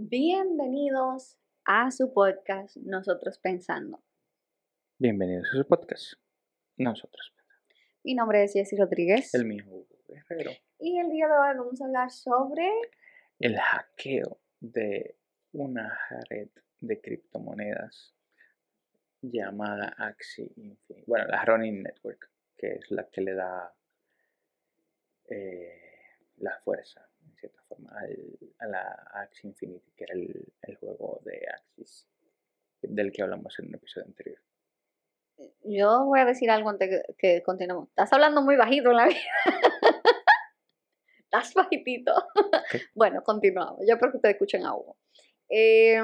Bienvenidos a su podcast Nosotros Pensando. Bienvenidos a su podcast. Nosotros. Mi nombre es Jessy Rodríguez. El mío, Hugo Guerrero. Y el día de hoy vamos a hablar sobre El hackeo de una red de criptomonedas llamada Axie Infinity. Bueno, la Ronin Network, que es la que le da eh, la fuerza, cierta forma, al- a la Axie Infinity, que era el, el juego de Axis, del que hablamos en un episodio anterior. Yo voy a decir algo antes que, que continuemos. Estás hablando muy bajito en la vida. Estás bajitito. Bueno, continuamos. Yo espero que ustedes escuchen a Hugo. Eh,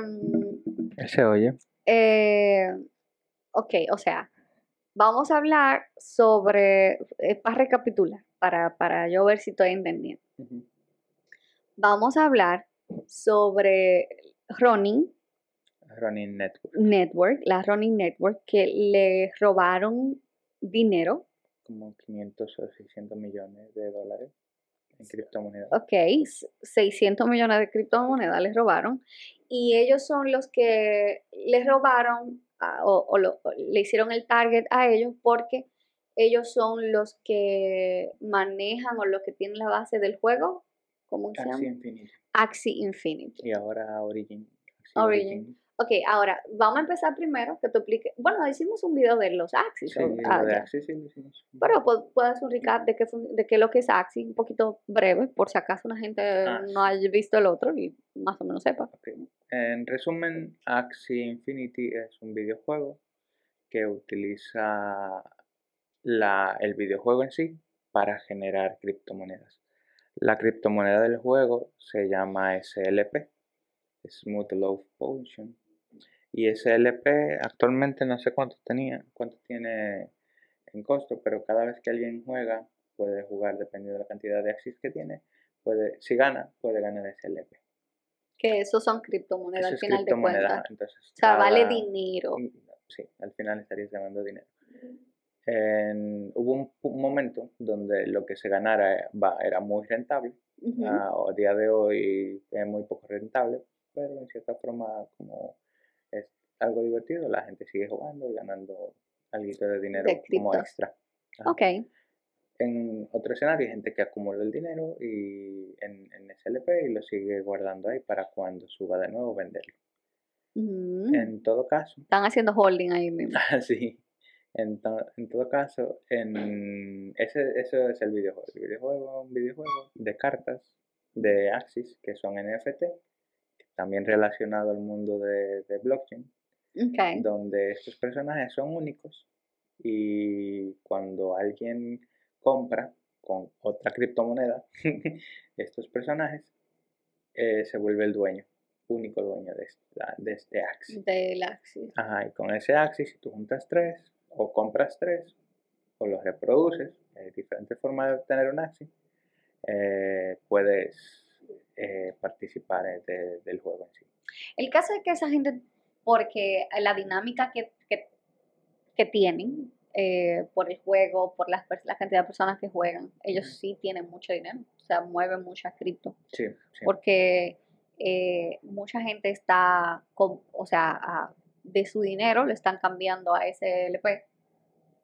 Él se oye. eh, ok, o sea, vamos a hablar sobre, eh, para recapitular, para, para yo ver si estoy entendiendo. Vamos a hablar sobre Ronin Ronin Network, Network, la Ronin Network, que le robaron dinero. Como 500 o 600 millones de dólares en criptomonedas. Ok, s- 600 millones de criptomonedas les robaron. Y ellos son los que les robaron a- o, o lo- o le hicieron el target a ellos porque ellos son los que manejan o los que tienen la base del juego, ¿cómo se Axie llama? Infinity. Axie Infinity. Y ahora Origin. Axie Origin. Ok, ahora vamos a empezar primero que tú expliques. Bueno, hicimos un video de los Axis. Sí, ah, de ya. Axie sí lo hicimos. Pero pu- puedes hacer un recap de qué, de qué es lo que es Axie, un poquito breve, por si acaso una gente Ah, no haya visto el otro y más o menos sepa. Ok. En resumen, Axie Infinity es un videojuego que utiliza la- el videojuego en sí para generar criptomonedas. La criptomoneda del juego se llama SLP, Smooth Love Potion. Y SLP actualmente no sé cuánto tenía, cuánto tiene en costo, pero cada vez que alguien juega, puede jugar dependiendo de la cantidad de Axis que tiene, puede, si gana, puede ganar SLP. Que esos son criptomonedas Eso al final de cuentas. entonces O sea, vale dinero. Sí, al final estarías ganando dinero. En- hubo un, un momento donde lo que se ganara eh, era muy rentable. Ujú. A, a día de hoy es muy poco rentable, pero en cierta forma como es algo divertido, la gente sigue jugando y ganando algo de dinero De como extra. Ajá. Ok, En otro escenario hay gente que acumula el dinero y en, en SLP y lo sigue guardando ahí para cuando suba de nuevo venderlo. En todo caso, están haciendo holding ahí mismo. Sí, en, to- en todo caso, en ese, eso es el videojuego. El videojuego es un videojuego de cartas de Axis que son NFT, también relacionado al mundo de, de blockchain, Ok, donde estos personajes son únicos y cuando alguien compra con otra criptomoneda estos personajes, eh, se vuelve el dueño, único dueño de, esta- de este Axis. de la Axie. Ajá, y con ese Axis, si tú juntas tres, o compras tres, o los reproduces, hay diferentes formas de obtener un Axis, eh, puedes eh, participar eh, de- del juego en sí. El caso es que esa gente, porque la dinámica que, que, que tienen eh, por el juego, por las, la cantidad de personas que juegan, ellos sí tienen mucho dinero, o sea, mueven mucha cripto. Sí, sí. porque eh, mucha gente está, con, o sea, a- de su dinero le están cambiando a SLP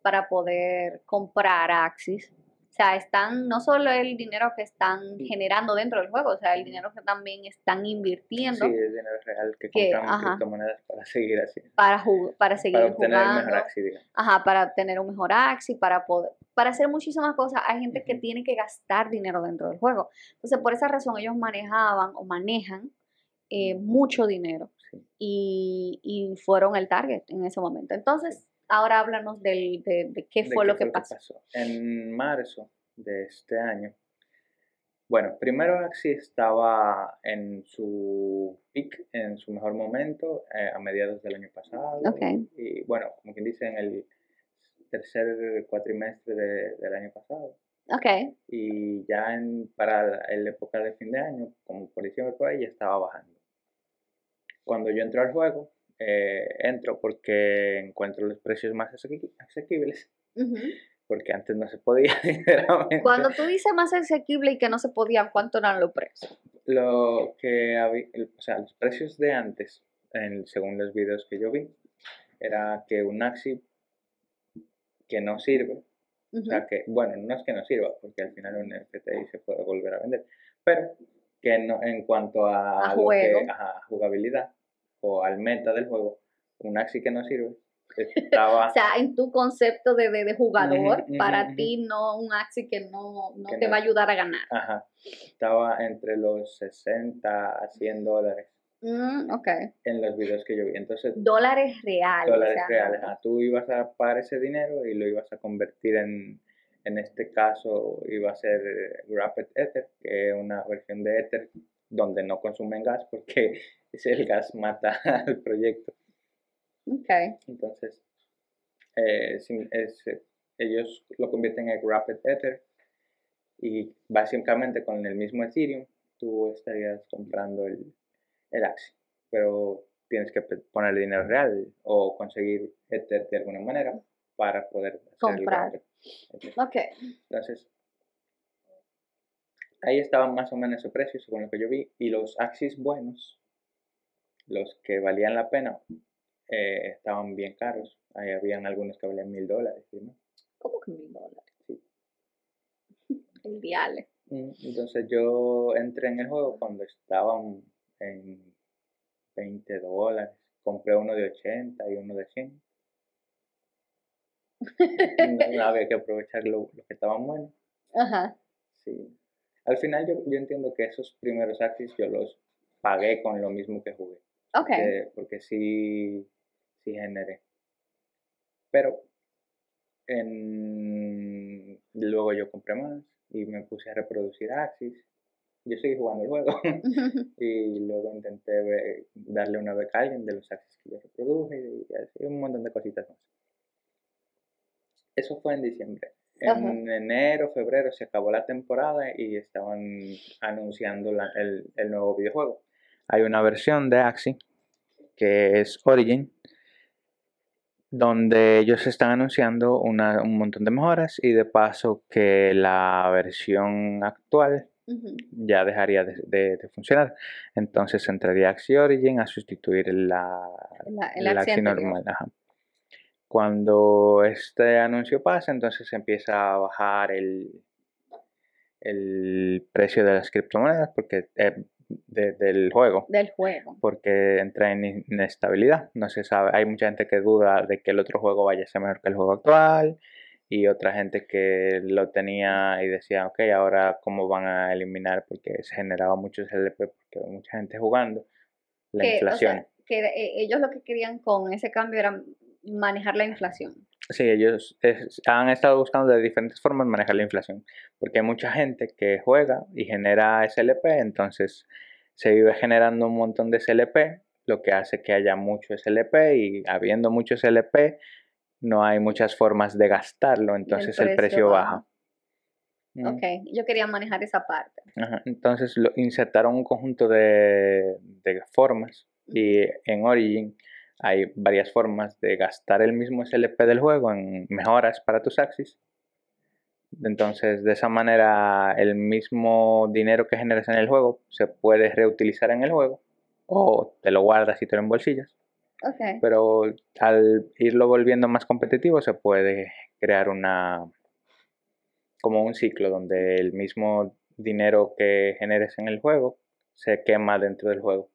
para poder comprar Axis. O sea, están, no solo el dinero que están generando dentro del juego, o sea, el dinero que también están invirtiendo Sí, es dinero real que Que, compran criptomonedas para seguir así. para, para seguir Para obtener el jugando. mejor digamos. Ajá, para obtener un mejor Axis, para poder, para hacer muchísimas cosas. Hay gente que tiene que gastar dinero dentro del juego. Entonces, por esa razón ellos manejaban o manejan eh, mucho dinero Sí. y, y fueron el target en ese momento. Entonces, ahora háblanos del, de, de qué ¿De fue lo qué que pasó. En marzo de este año, bueno, primero Axie estaba en su peak, en su mejor momento, eh, a mediados del año pasado. Ok. Y bueno, como quien dice, en el tercer cuatrimestre de- del año pasado. Ok, Y ya en, para la, en la época de fin de año, como por diciembre por ahí, ya estaba bajando. Cuando yo entro al juego, eh, entro porque encuentro los precios más asequi- asequibles porque antes no se podía, sinceramente. Cuando tú dices más asequible y que no se podía, ¿cuánto eran los precios? Lo que había, o sea, los precios de antes, en, según los videos que yo vi, era que un Axi que no sirve, o sea, que, bueno, no es que no sirva, porque al final un FTI se puede volver a vender, pero que no, en cuanto a, A lo juego. que- ajá, jugabilidad o al meta del juego, un Axi que no sirve estaba O sea, en tu concepto de, de, de jugador, para ti no un Axi que no, no Que te no. va a ayudar a ganar. Ajá. Estaba entre los 60 a 100 dólares Mm, ok. en los videos que yo vi. Entonces, Dólares reales. dólares reales. ajá, Tú ibas a pagar ese dinero y lo ibas a convertir en, en este caso, iba a ser eh, Rapid Ether, que es una versión de Ether donde no consumen gas porque el gas mata al proyecto. Ok. Entonces, eh, sin- es- ellos lo convierten en Rapid Ether y básicamente con el mismo Ethereum tú estarías comprando el, el Axie, pero tienes que poner dinero real o conseguir Ether de alguna manera para poder el Comprar. Ok. Entonces, ahí estaba más o menos ese precio según lo que yo vi y los Axis buenos, los que valían la pena, eh, estaban bien caros. Ahí habían algunos que valían mil dólares. demás. ¿Cómo que mil dólares? Sí. El diale. Mm, Entonces yo entré en el juego cuando estaban en 20 dólares. Compré uno de 80 y uno de 100. No, había que aprovechar lo, lo que estaban buenos. Ajá. Sí. Al final yo, yo entiendo que esos primeros Axis yo los pagué con lo mismo que jugué. Ok. Porque, porque sí, sí generé. Pero en- luego yo compré más y me puse a reproducir Axis. Yo seguí jugando el juego y luego intenté darle una beca a alguien de los Axis que yo reproduje y así un montón de cositas más. Eso fue en diciembre. En enero, febrero se acabó la temporada y estaban anunciando la- el, el nuevo videojuego. Hay una versión de Axie que es Origin, donde ellos están anunciando una- un montón de mejoras y de paso que la versión actual ya dejaría de, de- de funcionar. Entonces entraría Axie Origin a sustituir la, La- el Axie normal. ajá. Cuando este anuncio pasa, entonces empieza a bajar el, el precio de las criptomonedas porque eh, de- del juego Del juego. porque entra en in- inestabilidad. No se sabe, hay mucha gente que duda de que el otro juego vaya a ser mejor que el juego actual y otra gente que lo tenía y decía, ok, ahora cómo van a eliminar porque se generaba mucho LP porque había mucha gente jugando. La que, o inflación. sea, que eh, ellos lo que querían con ese cambio era manejar la inflación. Sí, ellos es- han estado buscando de diferentes formas manejar la inflación, porque hay mucha gente que juega y genera SLP, entonces se vive generando un montón de SLP, lo que hace que haya mucho SLP y habiendo mucho SLP no hay muchas formas de gastarlo, entonces el precio precio baja. baja. Mm, Ok, yo quería manejar esa parte. ajá, Entonces lo, insertaron un conjunto de, de formas y en Origin hay varias formas de gastar el mismo SLP del juego en mejoras para tus Axis. Entonces, de esa manera, el mismo dinero que generas en el juego se puede reutilizar en el juego o te lo guardas y te lo embolsillas. Ok. Pero al irlo volviendo más competitivo, se puede crear una como un ciclo donde el mismo dinero que generes en el juego se quema dentro del juego.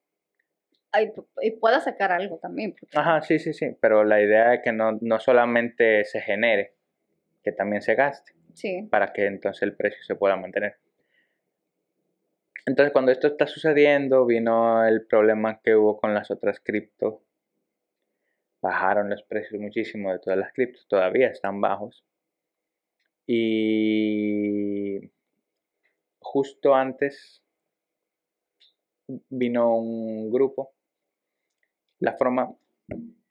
Y pueda sacar algo también. porque- Ajá, sí, sí, sí, pero la idea es que no, no solamente se genere, que también se gaste, Sí. para que entonces el precio se pueda mantener. Entonces, cuando esto está sucediendo, vino el problema que hubo con las otras criptos. Bajaron los precios muchísimo de todas las criptos, todavía están bajos. Y justo antes vino un grupo, la forma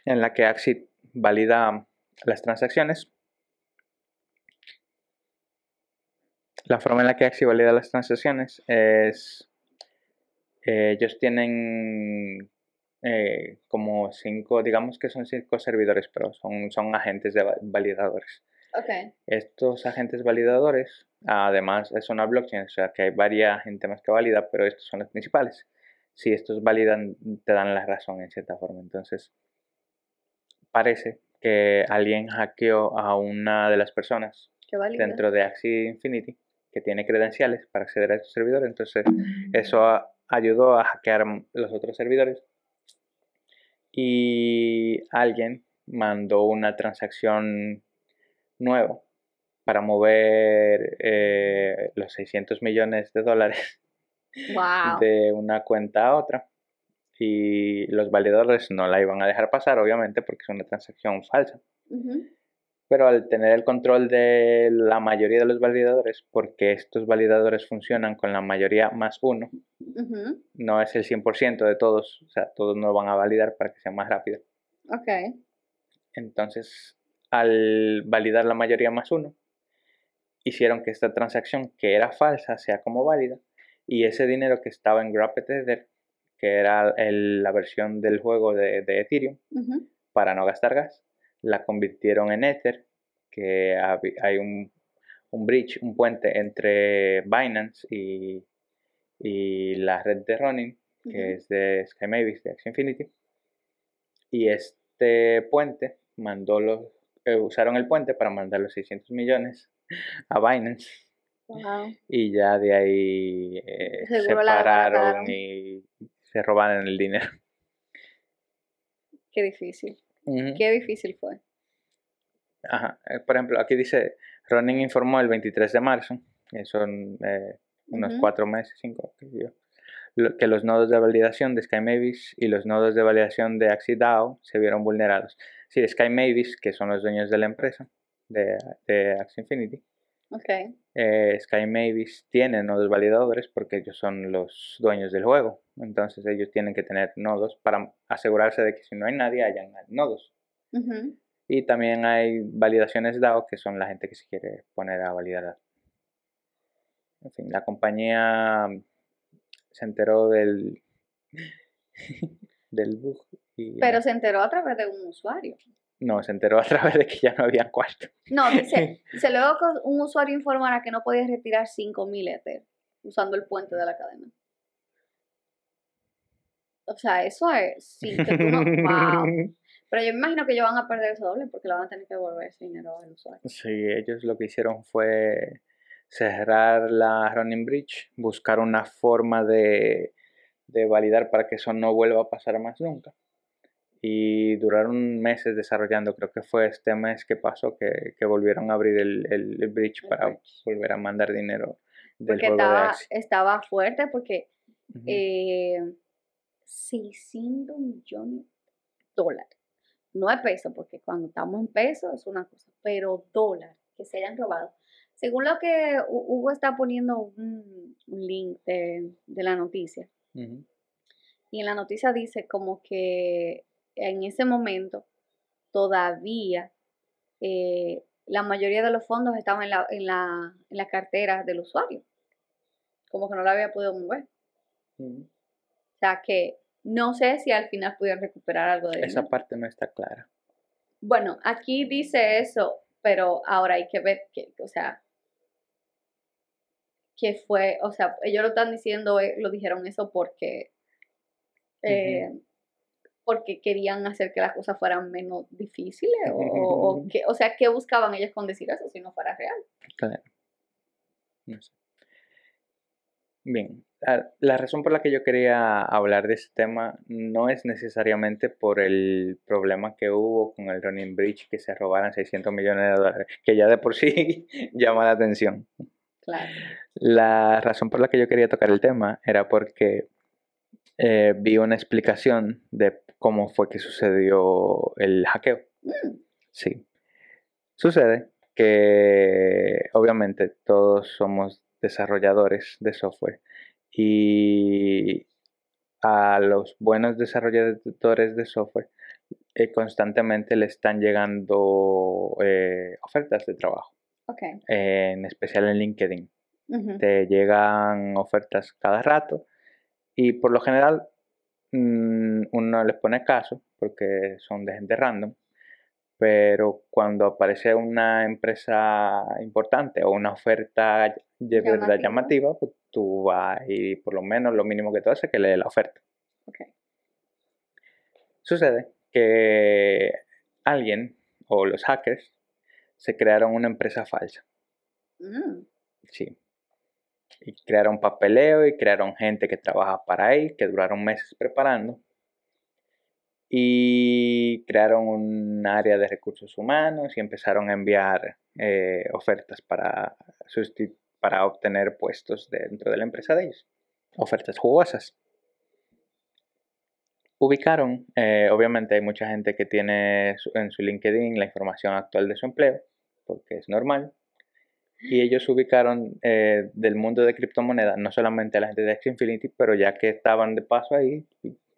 en la que Axie valida las transacciones. La forma en la que Axie valida las transacciones es, eh, ellos tienen eh, como cinco, digamos que son cinco servidores, pero son, son agentes de va- validadores. Estos agentes validadores, además es una blockchain, o sea que hay varias gente más que valida, pero estos son los principales. Si estos validan, te dan la razón en cierta forma. Entonces, parece que alguien hackeó a una de las personas dentro de Axie Infinity que tiene credenciales para acceder a estos servidores. Entonces, eso a- ayudó a hackear los otros servidores. Y alguien mandó una transacción nueva para mover eh, los 600 millones de dólares Wow. de una cuenta a otra. Y los validadores no la iban a dejar pasar, obviamente, porque es una transacción falsa. Pero al tener el control de la mayoría de los validadores, porque estos validadores funcionan con la mayoría más uno, no es el 100% de todos, o sea, todos no van a validar para que sea más rápido. Ok. Entonces, al validar la mayoría más uno, hicieron que esta transacción, que era falsa, sea como válida, y ese dinero que estaba en Ether, que era el- la versión del juego de, de Ethereum, para no gastar gas, la convirtieron en Ether, que hay un, un bridge, un puente entre Binance y, y la red de Ronin, que es de Sky Mavis, de Axie Infinity. Y este puente mandó los, eh, usaron el puente para mandar los 600 millones a Binance Wow. y ya de ahí eh, separaron desbarataron. y se robaron el dinero. Qué difícil. Qué difícil fue. Ajá. eh, Por ejemplo, aquí dice, Ronin informó el 23 de marzo, que son eh, unos Ujú. cuatro meses, cinco, que los nodos de validación de Sky Mavis y los nodos de validación de Axie DAO se vieron vulnerados. Sí, Sky Mavis, que son los dueños de la empresa, de, de Axie Infinity, Ok. eh, Sky Mavis tiene nodos validadores porque ellos son los dueños del juego. Entonces ellos tienen que tener nodos para asegurarse de que si no hay nadie, hayan nodos. Y también hay validaciones DAO, que son la gente que se quiere poner a validar. En fin, la compañía se enteró del, del bug y Pero se enteró a través de un usuario. No, se enteró a través de que ya no había cuarto. No, dice, dice luego que un usuario informara que no podía retirar 5000 Ether usando el puente de la cadena. O sea, eso es, sí, que tú no, wow. Pero yo me imagino que ellos van a perder eso doble porque le van a tener que devolver ese dinero al usuario. Sí, ellos lo que hicieron fue cerrar la Running Bridge, buscar una forma de, de validar para que eso no vuelva a pasar más nunca. Y duraron meses desarrollando, creo que fue este mes que pasó que, que volvieron a abrir el, el- el bridge El para bridge. volver a mandar dinero del Porque juego de estaba, estaba fuerte porque Ujú. eh, 600 millones de dólares. No es peso, porque cuando estamos en peso es una cosa, pero dólares que se hayan robado. Según lo que Hu- Hugo está poniendo un, link de, de la noticia, y en la noticia dice como que en ese momento todavía eh, la mayoría de los fondos estaban en la, en, la, en la cartera del usuario. Como que no la había podido mover. Ujú. O sea que no sé si al final pudieron recuperar algo de Esa dinero. parte no está clara. Bueno, aquí dice eso, pero ahora hay que ver que, o sea, que fue, o sea, ellos lo están diciendo, eh, lo dijeron eso porque, eh, porque querían hacer que las cosas fueran menos difíciles, o, o, que, o sea, ¿qué buscaban ellos con decir eso si no fuera real? Claro. No sé. Bien, la, la razón por la que yo quería hablar de este tema no es necesariamente por el problema que hubo con el Running Bridge, que se robaran 600 millones de dólares, que ya de por sí llama la atención. Claro. La razón por la que yo quería tocar el tema era porque eh, vi una explicación de cómo fue que sucedió el hackeo. Sí. Sucede que obviamente todos somos desarrolladores de software y a los buenos desarrolladores de software eh, constantemente le están llegando eh, ofertas de trabajo, en especial en LinkedIn. Te llegan ofertas cada rato y por lo general mm, uno les pone caso porque son de gente random, pero cuando aparece una empresa importante o una oferta de verdad llamativa, pues tú vas y por lo menos lo mínimo que tú haces es que lees la oferta. Sucede que alguien o los hackers se crearon una empresa falsa. Mm. Sí. Y crearon papeleo y crearon gente que trabaja para ahí, que duraron meses preparando y crearon un área de recursos humanos y empezaron a enviar eh, ofertas para, para obtener puestos dentro de la empresa de ellos. Ofertas jugosas. Ubicaron, eh, obviamente hay mucha gente que tiene en su LinkedIn la información actual de su empleo, porque es normal. Y ellos ubicaron eh, del mundo de criptomonedas, no solamente a la gente de X Infinity, pero ya que estaban de paso ahí,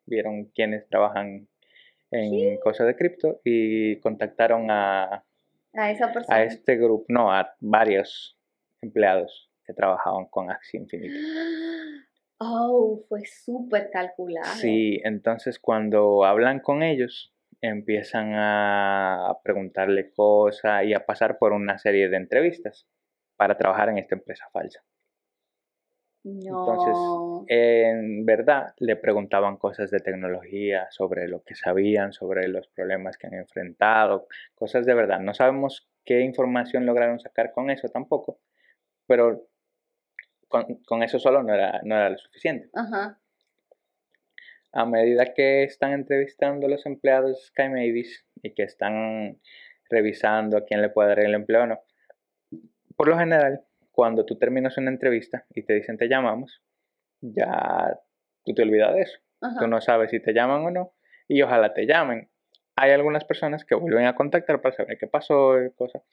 vieron quiénes trabajan en cosas de cripto y contactaron a, a, esa persona. a este grupo, no, a varios empleados que trabajaban con Axie Infinity. Oh, fue súper calculado. Sí, entonces cuando hablan con ellos, empiezan a preguntarle cosas y a pasar por una serie de entrevistas para trabajar en esta empresa falsa. Entonces, en verdad, le preguntaban cosas de tecnología, sobre lo que sabían, sobre los problemas que han enfrentado, cosas de verdad. No sabemos qué información lograron sacar con eso tampoco, pero con, eso solo no era, no era lo suficiente. A medida que están entrevistando a los empleados Sky Mavis y que están revisando a quién le puede dar el empleo o no, por lo general cuando tú terminas una entrevista y te dicen te llamamos, ya tú te olvidas de eso. Tú no sabes si te llaman o no y ojalá te llamen. Hay algunas personas que vuelven a contactar para saber qué pasó y cosas.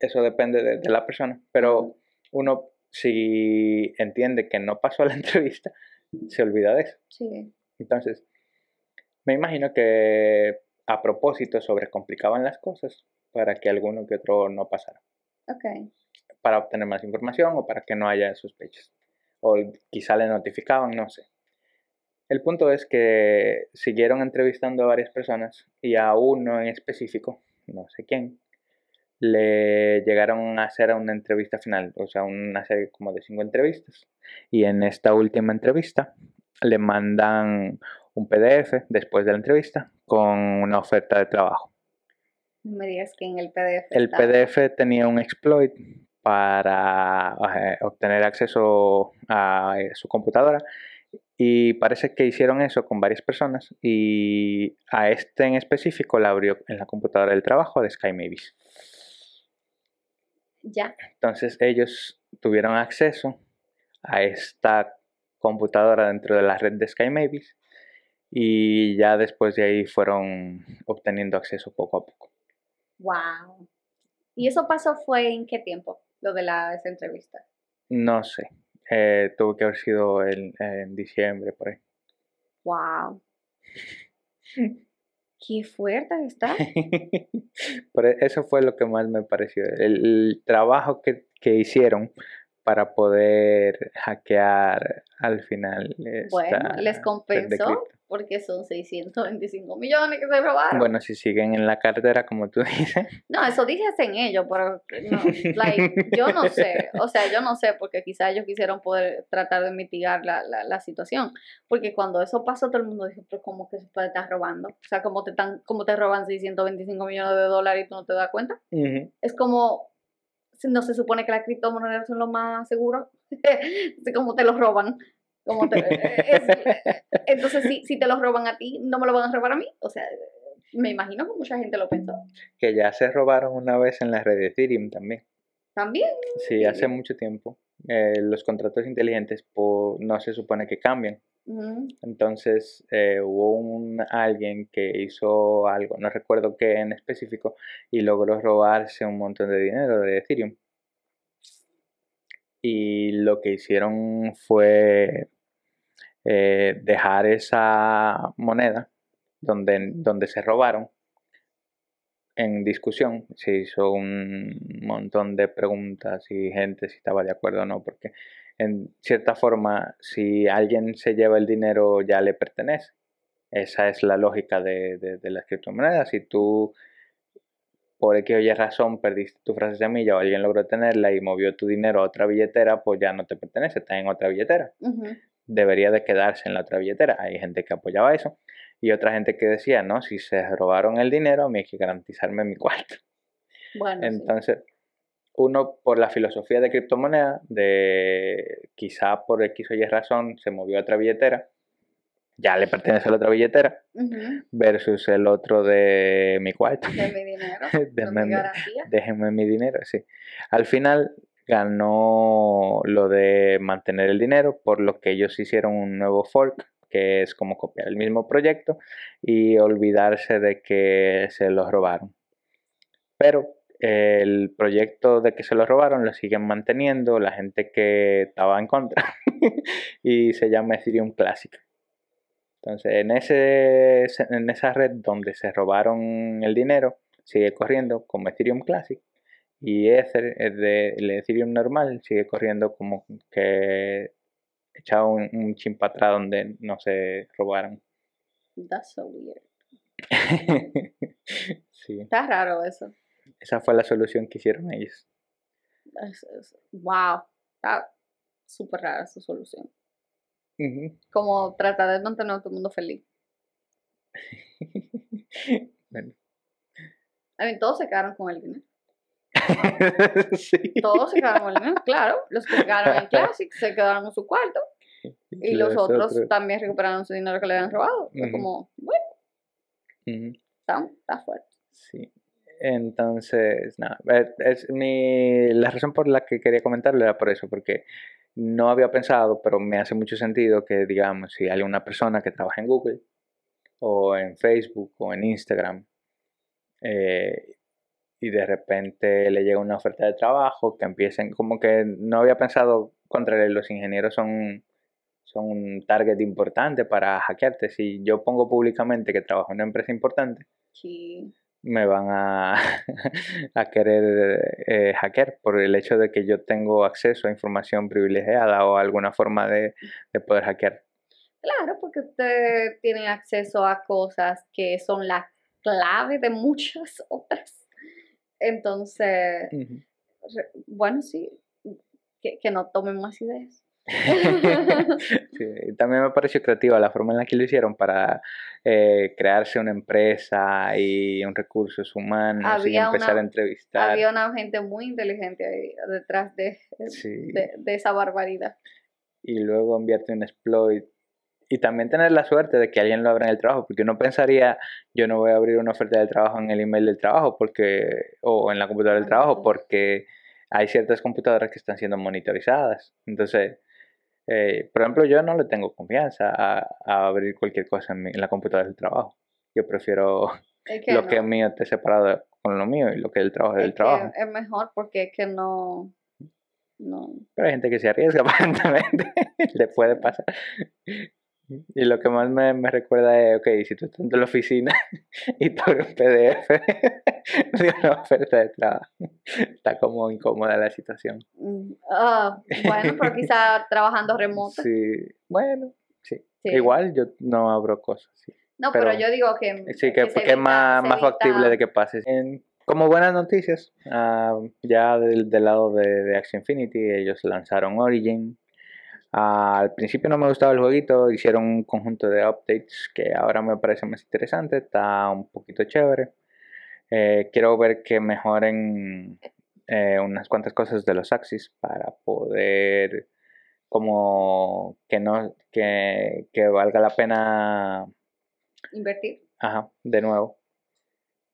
Eso depende de, la persona, pero uno si entiende que no pasó la entrevista, se olvida de eso. Sí. Entonces, me imagino que a propósito sobrecomplicaban las cosas para que alguno que otro no pasara. Ok para obtener más información o para que no haya sospechas. O quizá le notificaban, no sé. El punto es que siguieron entrevistando a varias personas y a uno en específico, no sé quién, le llegaron a hacer una entrevista final, o sea, una serie como de cinco entrevistas. Y en esta última entrevista le mandan un PDF después de la entrevista con una oferta de trabajo. No me digas que en el PDF. El PDF tenía un exploit para eh, obtener acceso a eh, su computadora y parece que hicieron eso con varias personas y a este en específico la abrió en la computadora del trabajo de Sky Mavis. Ya. Entonces ellos tuvieron acceso a esta computadora dentro de la red de Sky Mavis y ya después de ahí fueron obteniendo acceso poco a poco. Wow. ¿Y eso pasó fue en qué tiempo? lo de la, esa entrevista? No sé. Eh, tuvo que haber sido en, diciembre, por ahí. ¡Wow! ¡Qué fuerte está! Pero eso fue lo que más me pareció. El, trabajo que, que, hicieron para poder hackear al final. Bueno, les compensó porque son 625 millones que se robaron. Bueno, si siguen en la cartera, como tú dices. No, eso en ellos, pero no, yo no sé, o sea, yo no sé, porque quizás ellos quisieron poder tratar de mitigar la, la, la, situación, porque cuando eso pasó todo el mundo dijo, pero ¿cómo que se puede estar robando? O sea, ¿cómo te, tan, cómo te roban 625 millones de dólares y tú no te das cuenta? Es como, no se supone que las criptomonedas son lo más seguros, como te los roban. Como te, entonces, si, si te los roban a ti, ¿no me lo van a robar a mí? O sea, me imagino que mucha gente lo pensó. Que ya se robaron una vez en la red de Ethereum también. ¿También? Sí, hace mucho tiempo. Eh, los contratos inteligentes no se supone que cambian. Entonces eh, hubo un, alguien que hizo algo, no recuerdo qué en específico, y logró robarse un montón de dinero de Ethereum. Y lo que hicieron fue eh, dejar esa moneda donde, donde se robaron en discusión. Se hizo un montón de preguntas y gente si estaba de acuerdo o no, porque en cierta forma, si alguien se lleva el dinero ya le pertenece. Esa es la lógica de, de, las criptomonedas. Si tú por X o Y razón perdiste tu frase semilla o alguien logró tenerla y movió tu dinero a otra billetera, pues ya no te pertenece, está en otra billetera. Debería de quedarse en la otra billetera. Hay gente que apoyaba eso y otra gente que decía, no, si se robaron el dinero, a mí hay que garantizarme mi cuarto. Bueno, Entonces, uno por la filosofía de criptomoneda, de quizá por X o Y razón se movió a otra billetera, ya le pertenece a la otra billetera, versus el otro de mi cuarto. De mi dinero. déjenme, mi déjenme mi dinero, sí. Al final ganó lo de mantener el dinero, por lo que ellos hicieron un nuevo fork, que es como copiar el mismo proyecto y olvidarse de que se los robaron. Pero el proyecto de que se lo robaron lo siguen manteniendo la gente que estaba en contra y se llama Ethereum Classic. Entonces, en, ese, en esa red donde se robaron el dinero, sigue corriendo como Ethereum Classic y Ether, el, de, el Ethereum normal, sigue corriendo como que echado un, un chin para atrás donde no se robaron. That's so weird. sí. Está raro eso. Esa fue la solución que hicieron ellos. wow, está súper rara esa solución. Como tratar de mantener a todo el mundo feliz. bueno. A mí, todos se quedaron con el dinero. Todos se quedaron con el dinero, claro. Los que quedaron en Classic se quedaron en su cuarto. Y los, otros, también recuperaron su dinero que le habían robado. como, bueno. está, está fuerte. Sí. Entonces, nada, es mi, la razón por la que quería comentarlo era por eso, porque no había pensado, pero me hace mucho sentido que, digamos, si hay una persona que trabaja en Google o en Facebook o en Instagram eh, y de repente le llega una oferta de trabajo, que empiecen, como que no había pensado contra los ingenieros son, son un target importante para hackearte. Si yo pongo públicamente que trabajo en una empresa importante, sí me van a, a querer eh, hackear por el hecho de que yo tengo acceso a información privilegiada o alguna forma de, poder hackear. Claro, porque usted tiene acceso a cosas que son la clave de muchas otras. Entonces, bueno, sí, que, que no tomen más ideas. también me pareció creativa la forma en la que lo hicieron para eh, crearse una empresa y un recursos humanos y empezar a entrevistar. Había una gente muy inteligente ahí detrás de, de, esa barbaridad. Y luego enviarte un exploit y también tener la suerte de que alguien lo abra en el trabajo, porque uno pensaría, yo no voy a abrir una oferta de trabajo en el email del trabajo porque o en la computadora del trabajo porque hay ciertas computadoras que están siendo monitorizadas. Entonces, eh, por ejemplo, yo no le tengo confianza a, abrir cualquier cosa en, la computadora del trabajo. Yo prefiero lo que es mío esté separado con lo mío y lo que es el trabajo del trabajo. Es mejor porque es que no, no. Pero hay gente que se arriesga aparentemente. le puede pasar. Y lo que más me, me, recuerda es, ok, si tú estás en la oficina y por un PDF de una oferta de trabajo, está como incómoda la situación. Ah, bueno, pero quizá trabajando remoto. Sí, bueno, sí. Igual yo no abro cosas. Sí. No, pero, yo digo que... Sí, que, es más, más factible de que pase. como buenas noticias, ah, ya del, del lado de, de Axie Infinity, ellos lanzaron Origin, al principio no me gustaba el jueguito, hicieron un conjunto de updates que ahora me parece más interesante, está un poquito chévere. Eh, quiero ver que mejoren eh, unas cuantas cosas de los Axis para poder como que no que, que valga la pena invertir. Ajá, de nuevo.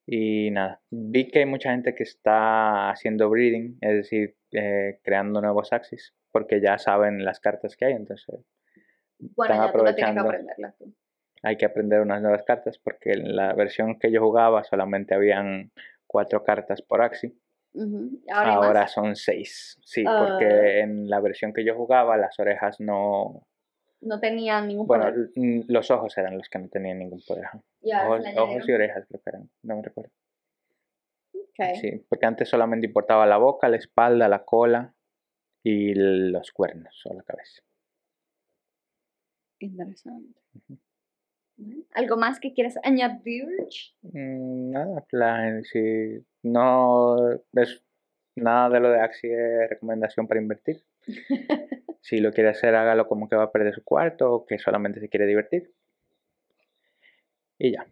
Y nada, vi que hay mucha gente que está haciendo breeding, es decir, eh, creando nuevos axis, porque ya saben las cartas que hay, entonces bueno, están aprovechando. que aprenderlas Hay que aprender unas nuevas cartas, porque en la versión que yo jugaba solamente habían cuatro cartas por axi. Ahora, son seis, sí, porque ah. en la versión que yo jugaba las orejas no, no tenían ningún poder. Bueno, los ojos eran los que no tenían ningún poder. ojos, y orejas creo que eran, no me recuerdo. Sí, porque antes solamente importaba la boca, la espalda, la cola y los cuernos o la cabeza. Interesante. ¿Algo más que quieras añadir? Mm, nada, la, si no es nada de lo de Axi es recomendación para invertir. si lo quiere hacer, hágalo como que va a perder su cuarto o que solamente se quiere divertir. Y ya.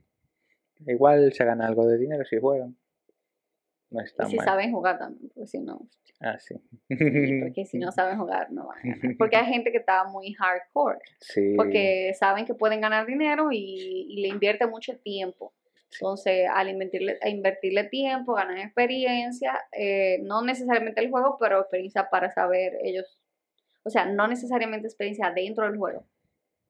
Igual se gana algo de dinero si juegan. No está y si saben jugar también, porque si no. Ah, sí. porque si no saben jugar, no van a ganar. Porque hay gente que está muy hardcore. Sí. Porque saben que pueden ganar dinero y, le invierte mucho tiempo. Entonces, al invertirle, a invertirle tiempo, ganan experiencia, eh, no necesariamente el juego, pero experiencia para saber ellos, o sea, no necesariamente experiencia dentro del juego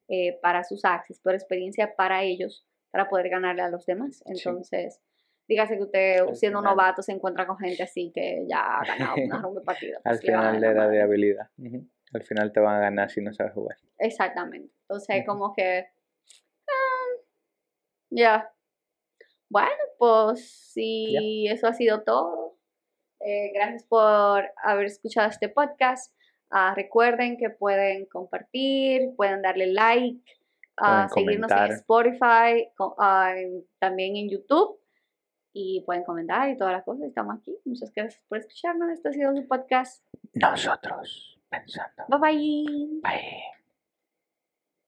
eh, para sus axis, pero experiencia para ellos para poder ganarle a los demás. Entonces, dígase que usted siendo un novato se encuentra con gente así que ya ha ganado una rumba partida. Al final era de habilidad. Al final te van a ganar si no sabes jugar. Exactamente. Entonces, como que... Ah, ya. Bueno, pues sí, eso ha sido todo. Eh, gracias por haber escuchado este podcast. Ah, recuerden que pueden compartir, pueden darle like, uh, seguirnos en Spotify, también en YouTube y pueden comentar y todas las cosas. Estamos aquí. Muchas gracias por escucharnos. Este ha sido su podcast. Nosotros pensando. Bye bye. Bye.